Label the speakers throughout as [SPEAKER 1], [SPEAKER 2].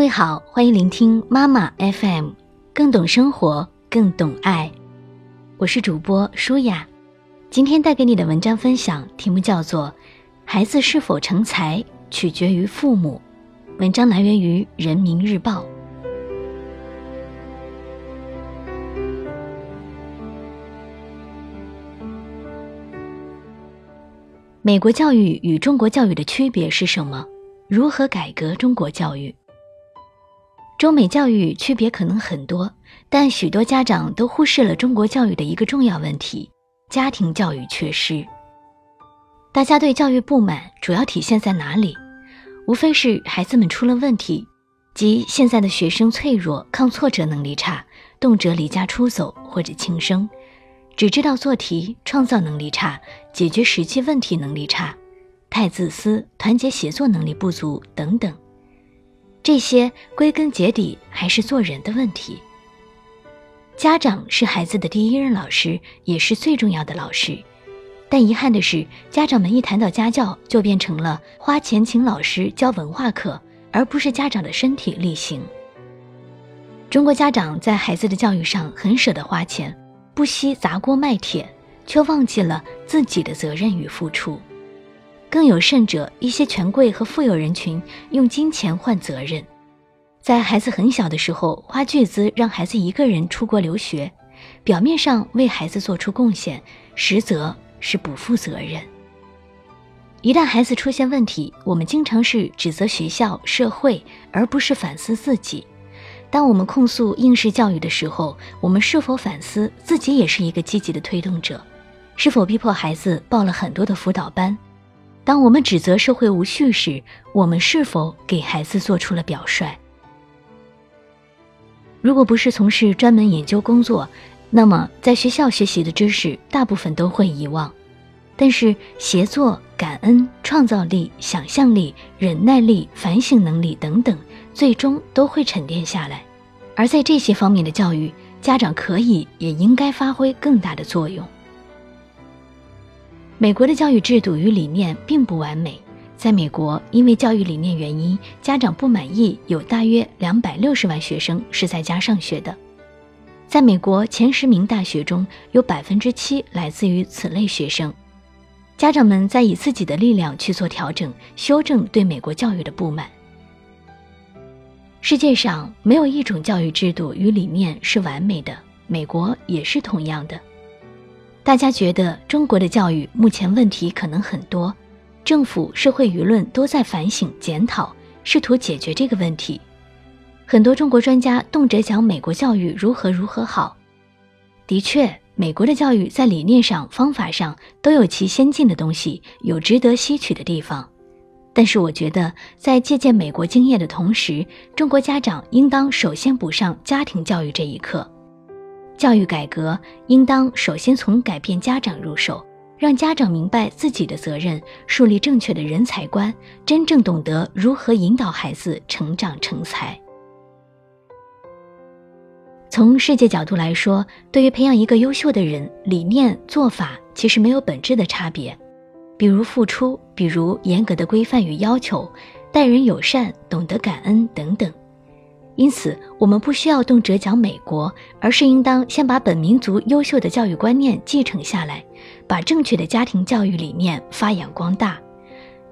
[SPEAKER 1] 各位好，欢迎聆听妈妈 FM，更懂生活，更懂爱。我是主播舒雅，今天带给你的文章分享题目叫做《孩子是否成才取决于父母》，文章来源于人民日报。美国教育与中国教育的区别是什么？如何改革中国教育？中美教育区别可能很多，但许多家长都忽视了中国教育的一个重要问题：家庭教育缺失。大家对教育不满，主要体现在哪里？无非是孩子们出了问题，即现在的学生脆弱、抗挫折能力差，动辄离家出走或者轻生。只知道做题，创造能力差，解决实际问题能力差，太自私，团结协作能力不足等等。这些归根结底还是做人的问题。家长是孩子的第一任老师，也是最重要的老师。但遗憾的是，家长们一谈到家教，就变成了花钱请老师教文化课，而不是家长的身体力行。中国家长在孩子的教育上很舍得花钱。不惜砸锅卖铁，却忘记了自己的责任与付出。更有甚者，一些权贵和富有人群用金钱换责任，在孩子很小的时候花巨资让孩子一个人出国留学，表面上为孩子做出贡献，实则是不负责任。一旦孩子出现问题，我们经常是指责学校、社会，而不是反思自己。当我们控诉应试教育的时候，我们是否反思自己也是一个积极的推动者？是否逼迫孩子报了很多的辅导班？当我们指责社会无序时，我们是否给孩子做出了表率？如果不是从事专门研究工作，那么在学校学习的知识大部分都会遗忘。但是协作、感恩、创造力、想象力、忍耐力、反省能力等等。最终都会沉淀下来，而在这些方面的教育，家长可以也应该发挥更大的作用。美国的教育制度与理念并不完美，在美国，因为教育理念原因，家长不满意，有大约两百六十万学生是在家上学的。在美国前十名大学中有百分之七来自于此类学生，家长们在以自己的力量去做调整，修正对美国教育的不满。世界上没有一种教育制度与理念是完美的，美国也是同样的。大家觉得中国的教育目前问题可能很多，政府、社会舆论都在反省检讨，试图解决这个问题。很多中国专家动辄讲美国教育如何如何好。的确，美国的教育在理念上、方法上都有其先进的东西，有值得吸取的地方。但是我觉得，在借鉴美国经验的同时，中国家长应当首先补上家庭教育这一课。教育改革应当首先从改变家长入手，让家长明白自己的责任，树立正确的人才观，真正懂得如何引导孩子成长成才。从世界角度来说，对于培养一个优秀的人，理念做法其实没有本质的差别。比如付出，比如严格的规范与要求，待人友善，懂得感恩等等。因此，我们不需要动辄讲美国，而是应当先把本民族优秀的教育观念继承下来，把正确的家庭教育理念发扬光大。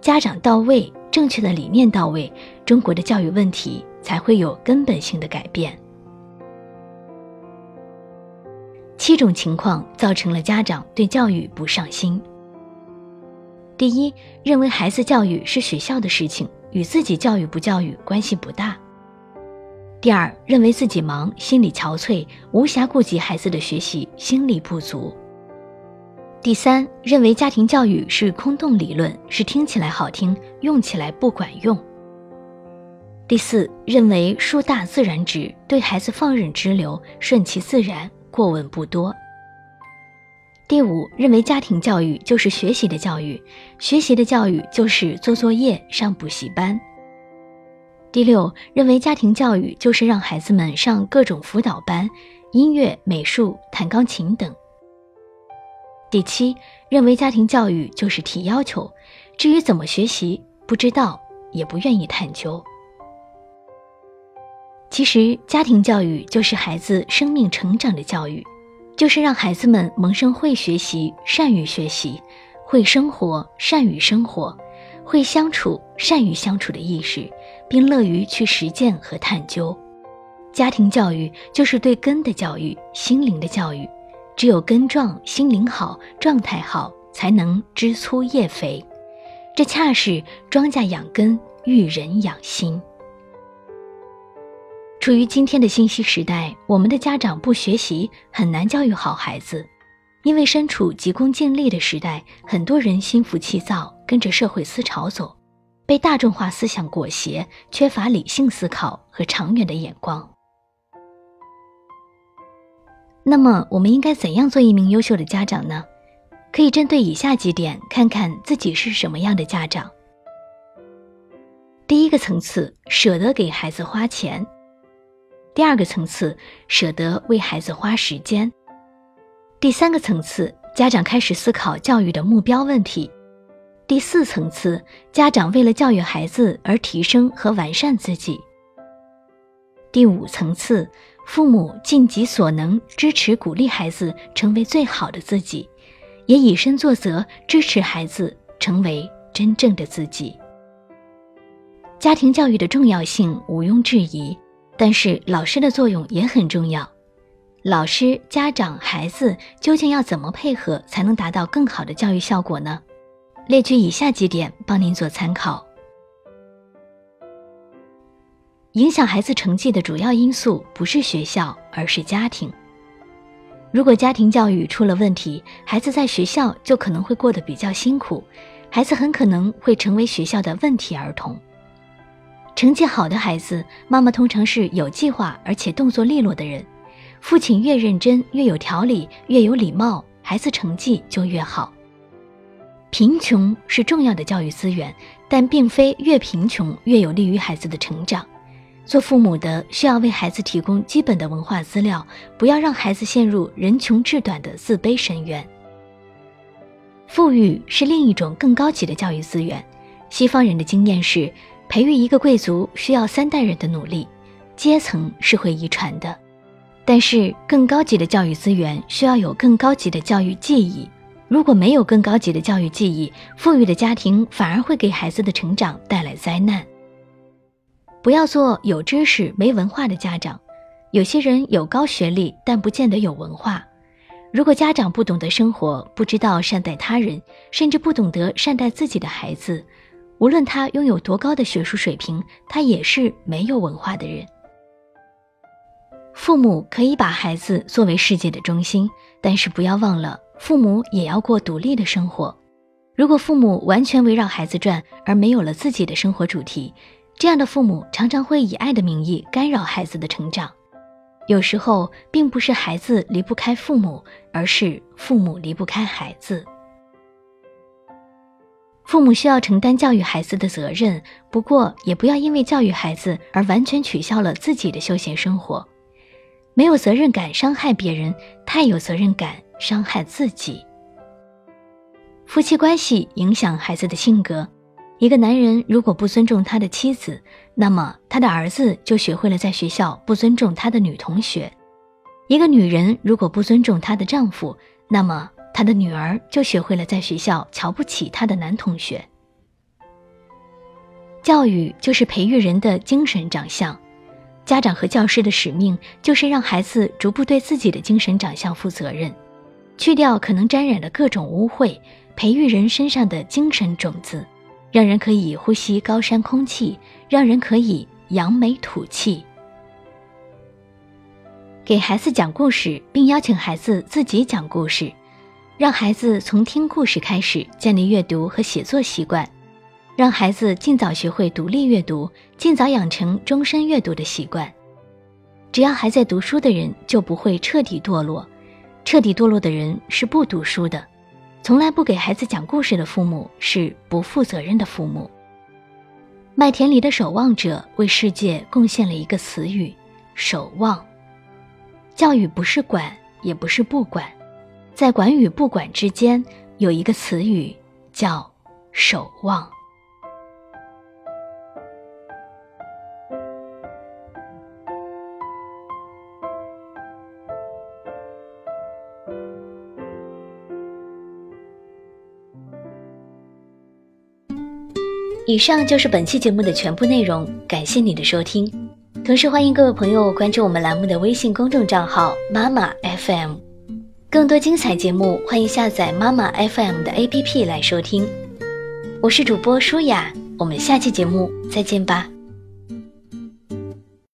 [SPEAKER 1] 家长到位，正确的理念到位，中国的教育问题才会有根本性的改变。七种情况造成了家长对教育不上心。第一，认为孩子教育是学校的事情，与自己教育不教育关系不大。第二，认为自己忙，心里憔悴，无暇顾及孩子的学习，心力不足。第三，认为家庭教育是空洞理论，是听起来好听，用起来不管用。第四，认为树大自然直，对孩子放任支流，顺其自然，过问不多。第五，认为家庭教育就是学习的教育，学习的教育就是做作业、上补习班。第六，认为家庭教育就是让孩子们上各种辅导班，音乐、美术、弹钢琴等。第七，认为家庭教育就是提要求，至于怎么学习，不知道，也不愿意探究。其实，家庭教育就是孩子生命成长的教育，就是让孩子们萌生会学习、善于学习，会生活、善于生活，会相处、善于相处的意识，并乐于去实践和探究。家庭教育就是对根的教育，心灵的教育。只有根壮，心灵好，状态好，才能枝粗叶肥。这恰是庄稼养根，育人养心。处于今天的信息时代，我们的家长不学习，很难教育好孩子。因为身处急功近利的时代，很多人心浮气躁，跟着社会思潮走，被大众化思想裹挟，缺乏理性思考和长远的眼光。那么，我们应该怎样做一名优秀的家长呢？可以针对以下几点，看看自己是什么样的家长。第一个层次，舍得给孩子花钱；第二个层次，舍得为孩子花时间；第三个层次，家长开始思考教育的目标问题；第四层次，家长为了教育孩子而提升和完善自己；第五层次。父母尽己所能支持鼓励孩子成为最好的自己，也以身作则支持孩子成为真正的自己。家庭教育的重要性毋庸置疑，但是老师的作用也很重要。老师、家长、孩子究竟要怎么配合才能达到更好的教育效果呢？列举以下几点，帮您做参考。影响孩子成绩的主要因素不是学校，而是家庭。如果家庭教育出了问题，孩子在学校就可能会过得比较辛苦，孩子很可能会成为学校的问题儿童。成绩好的孩子，妈妈通常是有计划而且动作利落的人，父亲越认真、越有条理、越有礼貌，孩子成绩就越好。贫穷是重要的教育资源，但并非越贫穷越有利于孩子的成长。做父母的需要为孩子提供基本的文化资料，不要让孩子陷入人穷志短的自卑深渊。富裕是另一种更高级的教育资源。西方人的经验是，培育一个贵族需要三代人的努力，阶层是会遗传的。但是更高级的教育资源需要有更高级的教育记忆。如果没有更高级的教育记忆，富裕的家庭反而会给孩子的成长带来灾难。不要做有知识没文化的家长。有些人有高学历，但不见得有文化。如果家长不懂得生活，不知道善待他人，甚至不懂得善待自己的孩子，无论他拥有多高的学术水平，他也是没有文化的人。父母可以把孩子作为世界的中心，但是不要忘了，父母也要过独立的生活。如果父母完全围绕孩子转，而没有了自己的生活主题，这样的父母常常会以爱的名义干扰孩子的成长，有时候并不是孩子离不开父母，而是父母离不开孩子。父母需要承担教育孩子的责任，不过也不要因为教育孩子而完全取消了自己的休闲生活。没有责任感伤害别人，太有责任感伤害自己。夫妻关系影响孩子的性格。一个男人如果不尊重他的妻子，那么他的儿子就学会了在学校不尊重他的女同学；一个女人如果不尊重她的丈夫，那么她的女儿就学会了在学校瞧不起她的男同学。教育就是培育人的精神长相，家长和教师的使命就是让孩子逐步对自己的精神长相负责任，去掉可能沾染的各种污秽，培育人身上的精神种子。让人可以呼吸高山空气，让人可以扬眉吐气。给孩子讲故事，并邀请孩子自己讲故事，让孩子从听故事开始建立阅读和写作习惯，让孩子尽早学会独立阅读，尽早养成终身阅读的习惯。只要还在读书的人，就不会彻底堕落；彻底堕落的人是不读书的。从来不给孩子讲故事的父母是不负责任的父母。麦田里的守望者为世界贡献了一个词语“守望”。教育不是管，也不是不管，在管与不管之间有一个词语叫“守望”。以上就是本期节目的全部内容，感谢你的收听。同时欢迎各位朋友关注我们栏目的微信公众账号“妈妈 FM”，更多精彩节目欢迎下载妈妈 FM 的 APP 来收听。我是主播舒雅，我们下期节目再见吧。